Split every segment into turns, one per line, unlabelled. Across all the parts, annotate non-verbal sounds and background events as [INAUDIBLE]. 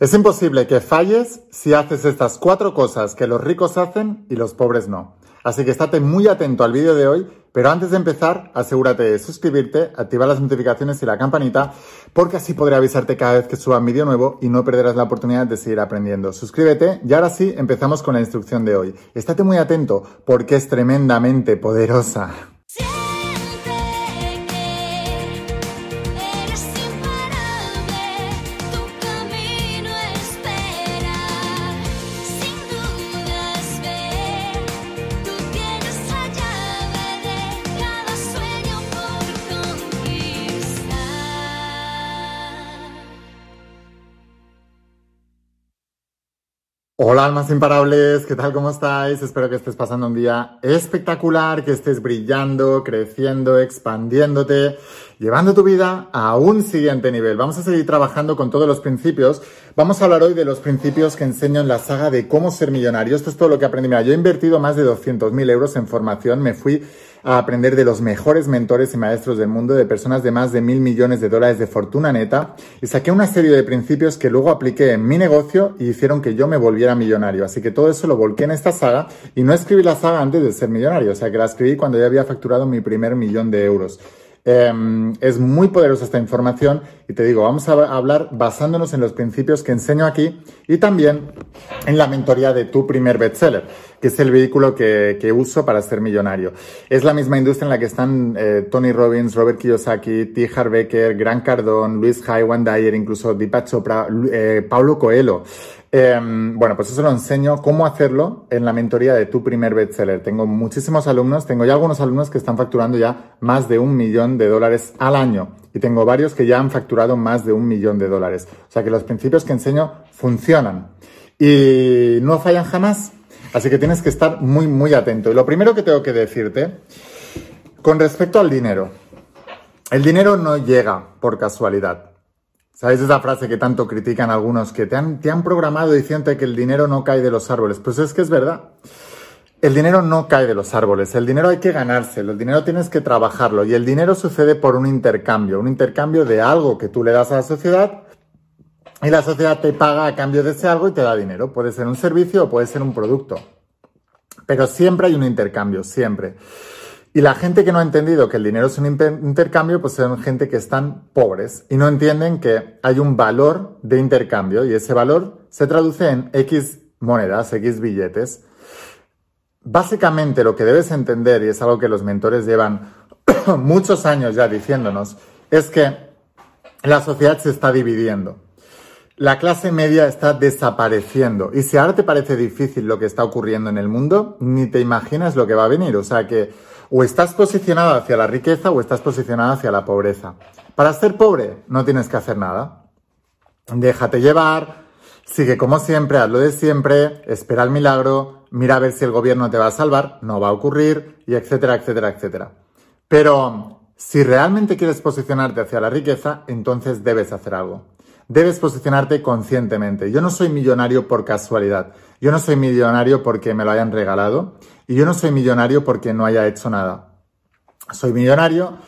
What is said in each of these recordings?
Es imposible que falles si haces estas cuatro cosas que los ricos hacen y los pobres no. Así que estate muy atento al vídeo de hoy, pero antes de empezar, asegúrate de suscribirte, activar las notificaciones y la campanita, porque así podré avisarte cada vez que suba un vídeo nuevo y no perderás la oportunidad de seguir aprendiendo. Suscríbete y ahora sí, empezamos con la instrucción de hoy. Estate muy atento porque es tremendamente poderosa. Hola almas imparables, ¿qué tal? ¿Cómo estáis? Espero que estés pasando un día espectacular, que estés brillando, creciendo, expandiéndote, llevando tu vida a un siguiente nivel. Vamos a seguir trabajando con todos los principios. Vamos a hablar hoy de los principios que enseño en la saga de cómo ser millonario. Esto es todo lo que aprendí. Mira, yo he invertido más de 200.000 euros en formación, me fui a aprender de los mejores mentores y maestros del mundo, de personas de más de mil millones de dólares de fortuna neta, y saqué una serie de principios que luego apliqué en mi negocio y hicieron que yo me volviera millonario. Así que todo eso lo volqué en esta saga y no escribí la saga antes de ser millonario, o sea que la escribí cuando ya había facturado mi primer millón de euros. Em, es muy poderosa esta información y te digo, vamos a hablar basándonos en los principios que enseño aquí y también en la mentoría de tu primer bestseller, que es el vehículo que, uso para ser millonario. Es la misma industria en la que están eh, Tony Robbins, Robert Kiyosaki, T. Harbecker, Grant Cardone, Luis High, Dyer, incluso Deepak Chopra, eh, Paulo Coelho. Em, bueno, pues eso lo enseño cómo hacerlo en la mentoría de tu primer bestseller. Tengo muchísimos alumnos, tengo ya algunos alumnos que están facturando ya más de un millón de dólares al año y tengo varios que ya han facturado más de un millón de dólares. O sea que los principios que enseño funcionan y no fallan jamás. Así que tienes que estar muy, muy atento. Y lo primero que tengo que decirte, con respecto al dinero, el dinero no llega por casualidad. ¿Sabes esa frase que tanto critican algunos que te han, te han programado diciendo que el dinero no cae de los árboles? Pues es que es verdad. El dinero no cae de los árboles, el dinero hay que ganárselo, el dinero tienes que trabajarlo y el dinero sucede por un intercambio, un intercambio de algo que tú le das a la sociedad y la sociedad te paga a cambio de ese algo y te da dinero. Puede ser un servicio o puede ser un producto. Pero siempre hay un intercambio, siempre. Y la gente que no ha entendido que el dinero es un intercambio, pues son gente que están pobres y no entienden que hay un valor de intercambio y ese valor se traduce en X monedas, X billetes. Básicamente lo que debes entender, y es algo que los mentores llevan [COUGHS] muchos años ya diciéndonos, es que la sociedad se está dividiendo. La clase media está desapareciendo. Y si ahora te parece difícil lo que está ocurriendo en el mundo, ni te imaginas lo que va a venir. O sea que o estás posicionado hacia la riqueza o estás posicionado hacia la pobreza. Para ser pobre no tienes que hacer nada. Déjate llevar, sigue como siempre, hazlo de siempre, espera el milagro, mira a ver si el gobierno te va a salvar, no va a ocurrir, y etcétera, etcétera, etcétera. Pero si realmente quieres posicionarte hacia la riqueza, entonces debes hacer algo. Debes posicionarte conscientemente. Yo no soy millonario por casualidad. Yo no soy millonario porque me lo hayan regalado. Y yo no soy millonario porque no haya hecho nada. Soy millonario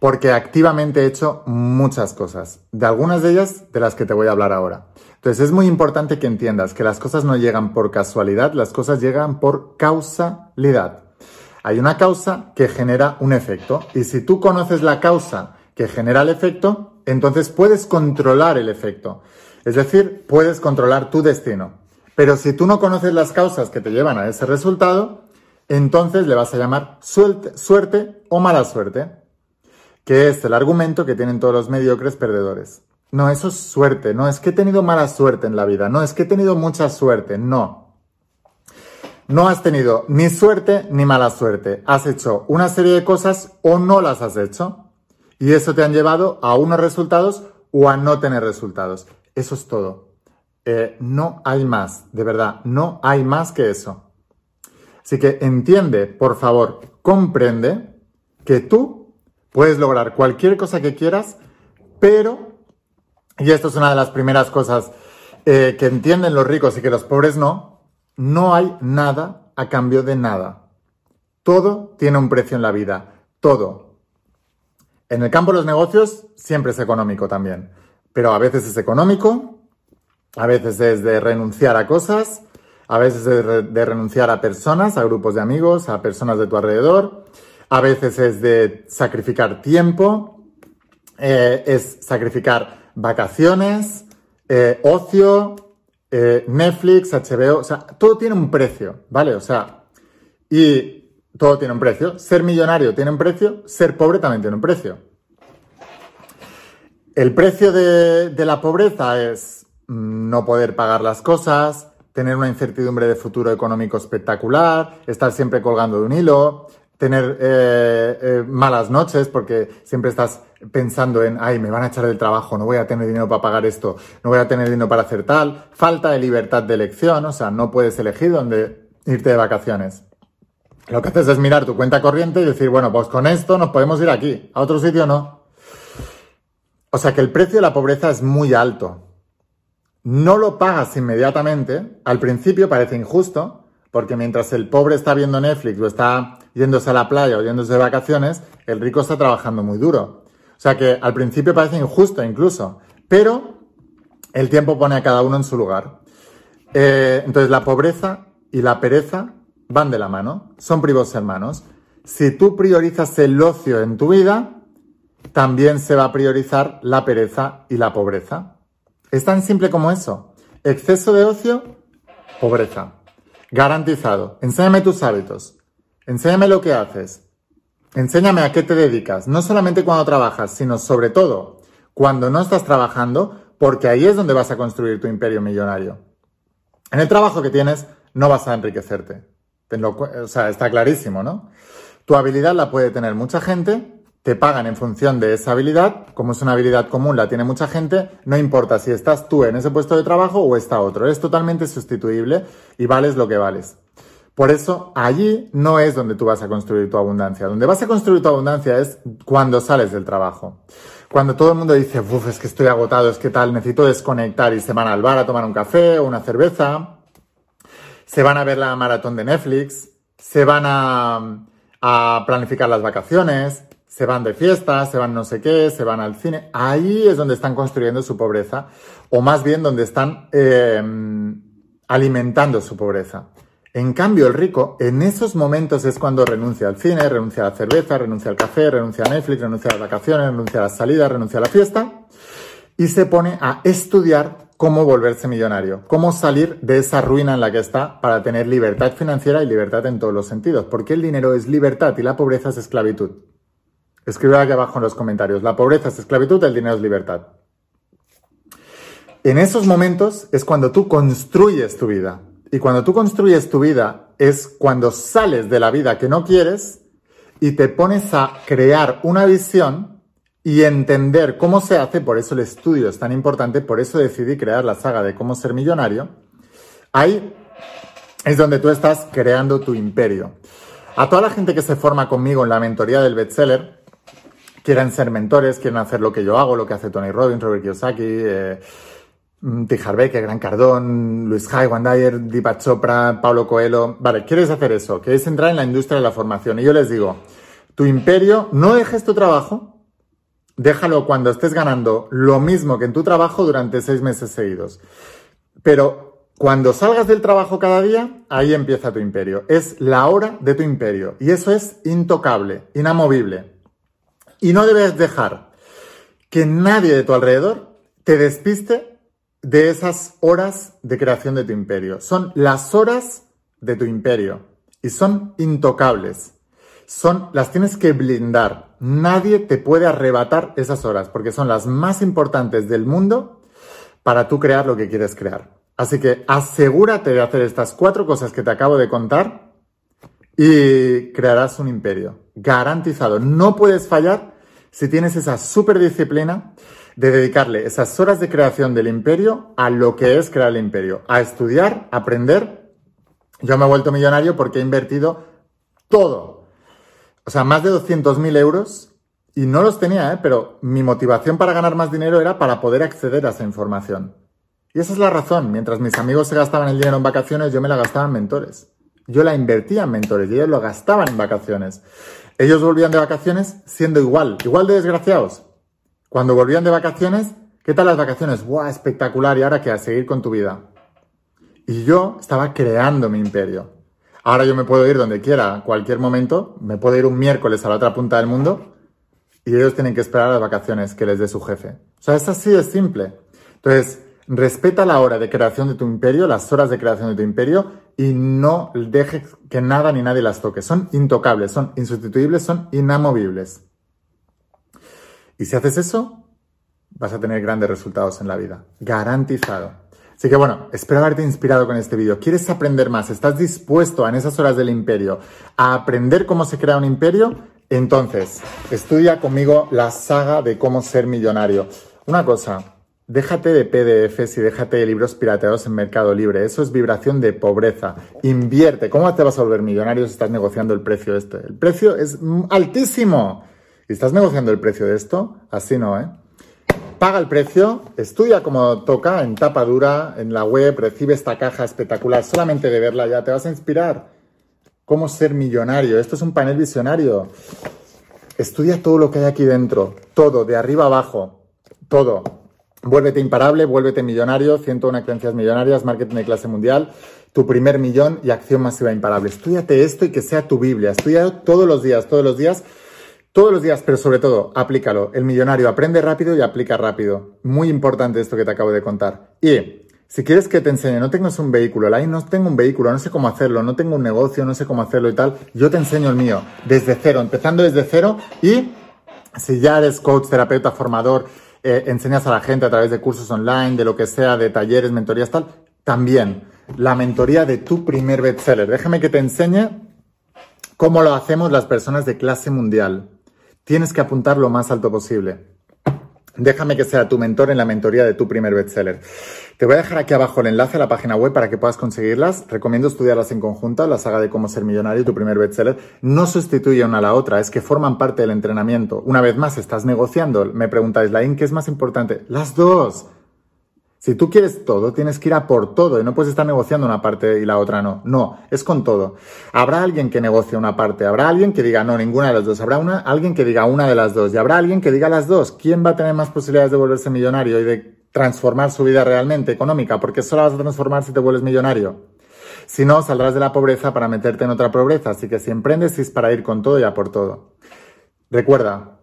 porque activamente he hecho muchas cosas, de algunas de ellas de las que te voy a hablar ahora. Entonces es muy importante que entiendas que las cosas no llegan por casualidad, las cosas llegan por causalidad. Hay una causa que genera un efecto y si tú conoces la causa que genera el efecto, entonces puedes controlar el efecto. Es decir, puedes controlar tu destino. Pero si tú no conoces las causas que te llevan a ese resultado, entonces le vas a llamar suerte, o mala suerte, que es el argumento que tienen todos los mediocres perdedores. No, eso es suerte, no es que he tenido mala suerte en la vida, no es que he tenido mucha suerte, no. No has tenido ni suerte ni mala suerte. Has hecho una serie de cosas o no las has hecho. Y eso te han llevado a unos resultados o a no tener resultados. Eso es todo. Eh, no hay más, de verdad, no hay más que eso. Así que entiende, por favor, comprende que tú puedes lograr cualquier cosa que quieras, pero, y esto es una de las primeras cosas eh, que entienden los ricos y que los pobres no, no hay nada a cambio de nada. Todo tiene un precio en la vida, todo. En el campo de los negocios siempre es económico también, pero a veces es económico A veces es de renunciar a cosas, a veces es de renunciar a personas, a grupos de amigos, a personas de tu alrededor, a veces es de sacrificar tiempo, eh, es sacrificar vacaciones, eh, ocio, eh, Netflix, HBO, o sea, todo tiene un precio, ¿vale? O sea, y todo tiene un precio. Ser millonario tiene un precio, ser pobre también tiene un precio. El precio de, la pobreza es no poder pagar las cosas, tener una incertidumbre de futuro económico espectacular, estar siempre colgando de un hilo, tener eh, eh, malas noches porque siempre estás pensando en, ay, me van a echar del trabajo, no voy a tener dinero para pagar esto, no voy a tener dinero para hacer tal, falta de libertad de elección, o sea, no puedes elegir dónde irte de vacaciones. Lo que haces es mirar tu cuenta corriente y decir, bueno, pues con esto nos podemos ir aquí, a otro sitio no. O sea que el precio de la pobreza es muy alto. No lo pagas inmediatamente, al principio parece injusto, porque mientras el pobre está viendo Netflix o está yéndose a la playa o yéndose de vacaciones, el rico está trabajando muy duro. O sea que al principio parece injusto incluso, pero el tiempo pone a cada uno en su lugar. Eh, entonces la pobreza y la pereza van de la mano, son primos hermanos. Si tú priorizas el ocio en tu vida, también se va a priorizar la pereza y la pobreza. Es tan simple como eso. Exceso de ocio, pobreza. Garantizado. Enséñame tus hábitos. Enséñame lo que haces. Enséñame a qué te dedicas. No solamente cuando trabajas, sino sobre todo cuando no estás trabajando, porque ahí es donde vas a construir tu imperio millonario. En el trabajo que tienes no vas a enriquecerte. O sea, está clarísimo, ¿no? Tu habilidad la puede tener mucha gente, te pagan en función de esa habilidad, como es una habilidad común, la tiene mucha gente, no importa si estás tú en ese puesto de trabajo o está otro, es totalmente sustituible y vales lo que vales. Por eso allí no es donde tú vas a construir tu abundancia. Donde vas a construir tu abundancia es cuando sales del trabajo. Cuando todo el mundo dice, uff, es que estoy agotado, es que tal, necesito desconectar y se van al bar a tomar un café o una cerveza, se van a ver la maratón de Netflix, se van a, a planificar las vacaciones, se van de fiesta, se van no sé qué, se van al cine. Ahí es donde están construyendo su pobreza, o más bien donde están eh, alimentando su pobreza. En cambio, el rico, en esos momentos es cuando renuncia al cine, renuncia a la cerveza, renuncia al café, renuncia a Netflix, renuncia a las vacaciones, renuncia a las salidas, renuncia a la fiesta, y se pone a estudiar cómo volverse millonario, cómo salir de esa ruina en la que está para tener libertad financiera y libertad en todos los sentidos, porque el dinero es libertad y la pobreza es esclavitud. Escribe aquí abajo en los comentarios. La pobreza es esclavitud, el dinero es libertad. En esos momentos es cuando tú construyes tu vida. Y cuando tú construyes tu vida es cuando sales de la vida que no quieres y te pones a crear una visión y entender cómo se hace. Por eso el estudio es tan importante, por eso decidí crear la saga de cómo ser millonario. Ahí es donde tú estás creando tu imperio. A toda la gente que se forma conmigo en la mentoría del bestseller, quieren ser mentores, quieren hacer lo que yo hago, lo que hace Tony Robbins, Robert Kiyosaki, eh, Tijar Gran Cardón, Luis Jai, Juan Dyer, Deepak Chopra, Pablo Coelho. Vale, quieres hacer eso, quieres entrar en la industria de la formación. Y yo les digo, tu imperio, no dejes tu trabajo, déjalo cuando estés ganando lo mismo que en tu trabajo durante seis meses seguidos. Pero cuando salgas del trabajo cada día, ahí empieza tu imperio. Es la hora de tu imperio. Y eso es intocable, inamovible. Y no debes dejar que nadie de tu alrededor te despiste de esas horas de creación de tu imperio. Son las horas de tu imperio y son intocables. Son, las tienes que blindar. Nadie te puede arrebatar esas horas porque son las más importantes del mundo para tú crear lo que quieres crear. Así que asegúrate de hacer estas cuatro cosas que te acabo de contar y crearás un imperio. Garantizado. No puedes fallar si tienes esa super disciplina de dedicarle esas horas de creación del imperio a lo que es crear el imperio, a estudiar, aprender. Yo me he vuelto millonario porque he invertido todo. O sea, más de 200.000 euros y no los tenía, ¿eh? pero mi motivación para ganar más dinero era para poder acceder a esa información. Y esa es la razón. Mientras mis amigos se gastaban el dinero en vacaciones, yo me la gastaba en mentores. Yo la invertía en mentores y ellos lo gastaban en vacaciones. Ellos volvían de vacaciones siendo igual, igual de desgraciados. Cuando volvían de vacaciones, ¿qué ¿Qué tal las vacaciones? ¡Buah, espectacular! ¿Y ahora qué? A seguir con tu vida. Y yo estaba creando mi imperio. Ahora yo me puedo ir donde quiera, cualquier momento, me puedo ir un miércoles a la otra punta del mundo y ellos tienen que esperar las vacaciones que les dé su jefe. O sea, es así de simple. Entonces, respeta la hora de creación de tu imperio, las horas de creación de tu imperio y no dejes que nada ni nadie las toque. Son intocables, son insustituibles, son inamovibles. Y si haces eso, vas a tener grandes resultados en la vida. Garantizado. Así que bueno, espero haberte inspirado con este vídeo. ¿Quieres aprender más? ¿Estás dispuesto en esas horas del imperio a aprender cómo se crea un imperio? Entonces, estudia conmigo la saga de cómo ser millonario. Una cosa, déjate de PDFs y déjate de libros pirateados en Mercado Libre. Eso es vibración de pobreza. Invierte. ¿Cómo te vas a volver millonario si estás negociando el precio de este? El precio es altísimo. ¿Y estás negociando el precio de esto? Así no, ¿eh? Paga el precio, estudia como toca en tapa dura, en la web, recibe esta caja espectacular, solamente de verla ya te vas a inspirar. ¿Cómo ser millonario? Esto es un panel visionario. Estudia todo lo que hay aquí dentro, todo, de arriba abajo, todo. Vuélvete imparable, vuélvete millonario, 101 creencias millonarias, marketing de clase mundial, tu primer millón y acción masiva imparable. Estudiate esto y que sea tu Biblia. Estudia todos los días, todos los días todos los días, pero sobre todo, aplícalo. El millonario aprende rápido y aplica rápido. Muy importante esto que te acabo de contar. Y si quieres que te enseñe, no tengas un vehículo, la no tengo un vehículo, no sé cómo hacerlo, no tengo un negocio, no sé cómo hacerlo y tal, yo te enseño el mío, desde cero, empezando desde cero y si ya eres coach, terapeuta, formador, eh, enseñas a la gente a través de cursos online, de lo que sea, de talleres, mentorías, tal, también la mentoría de tu primer bestseller. Déjame que te enseñe cómo lo hacemos las personas de clase mundial tienes que apuntar lo más alto posible. Déjame que sea tu mentor en la mentoría de tu primer bestseller. Te voy a dejar aquí abajo el enlace a la página web para que puedas conseguirlas. Recomiendo estudiarlas en conjunto, la saga de cómo ser millonario y tu primer bestseller. No sustituye una a la otra, es que forman parte del entrenamiento. Una vez más, estás negociando. Me preguntáis, Lain, ¿qué es más importante? Las dos. Si tú quieres todo, tienes que ir a por todo y no puedes estar negociando una parte y la otra no. No, es con todo. Habrá alguien que negocie una parte, habrá alguien que diga no, ninguna de las dos, habrá alguien que diga una de las dos y habrá alguien que diga las dos. ¿Quién va a tener más posibilidades de volverse millonario y de transformar su vida realmente económica? Porque solo vas a transformar si te vuelves millonario. Si no, saldrás de la pobreza para meterte en otra pobreza. Así que si emprendes es para ir con todo y a por todo. Recuerda,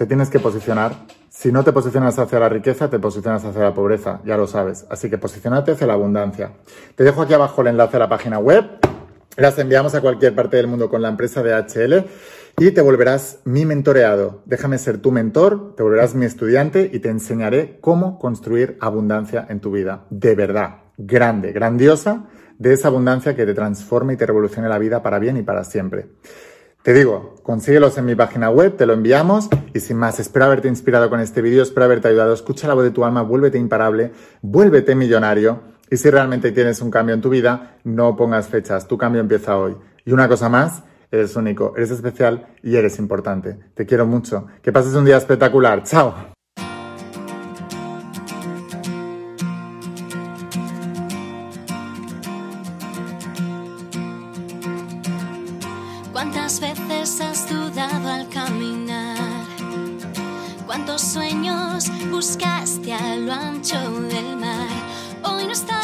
te tienes que posicionar si no te posicionas hacia la riqueza, te posicionas hacia la pobreza, ya lo sabes. Así que posicionate hacia la abundancia. Te dejo aquí abajo el enlace a la página web. Las enviamos a cualquier parte del mundo con la empresa de HL y te volverás mi mentoreado. Déjame ser tu mentor, te volverás mi estudiante y te enseñaré cómo construir abundancia en tu vida. De verdad, grande, grandiosa, de esa abundancia que te transforme y te revolucione la vida para bien y para siempre. Te digo, consíguelos en mi página web, te lo enviamos y sin más, espero haberte inspirado con este vídeo, espero haberte ayudado, escucha la voz de tu alma, vuélvete imparable, vuélvete millonario y si realmente tienes un cambio en tu vida, no pongas fechas, tu cambio empieza hoy. Y una cosa más, eres único, eres especial y eres importante. Te quiero mucho. Que pases un día espectacular. Chao.
Hoy no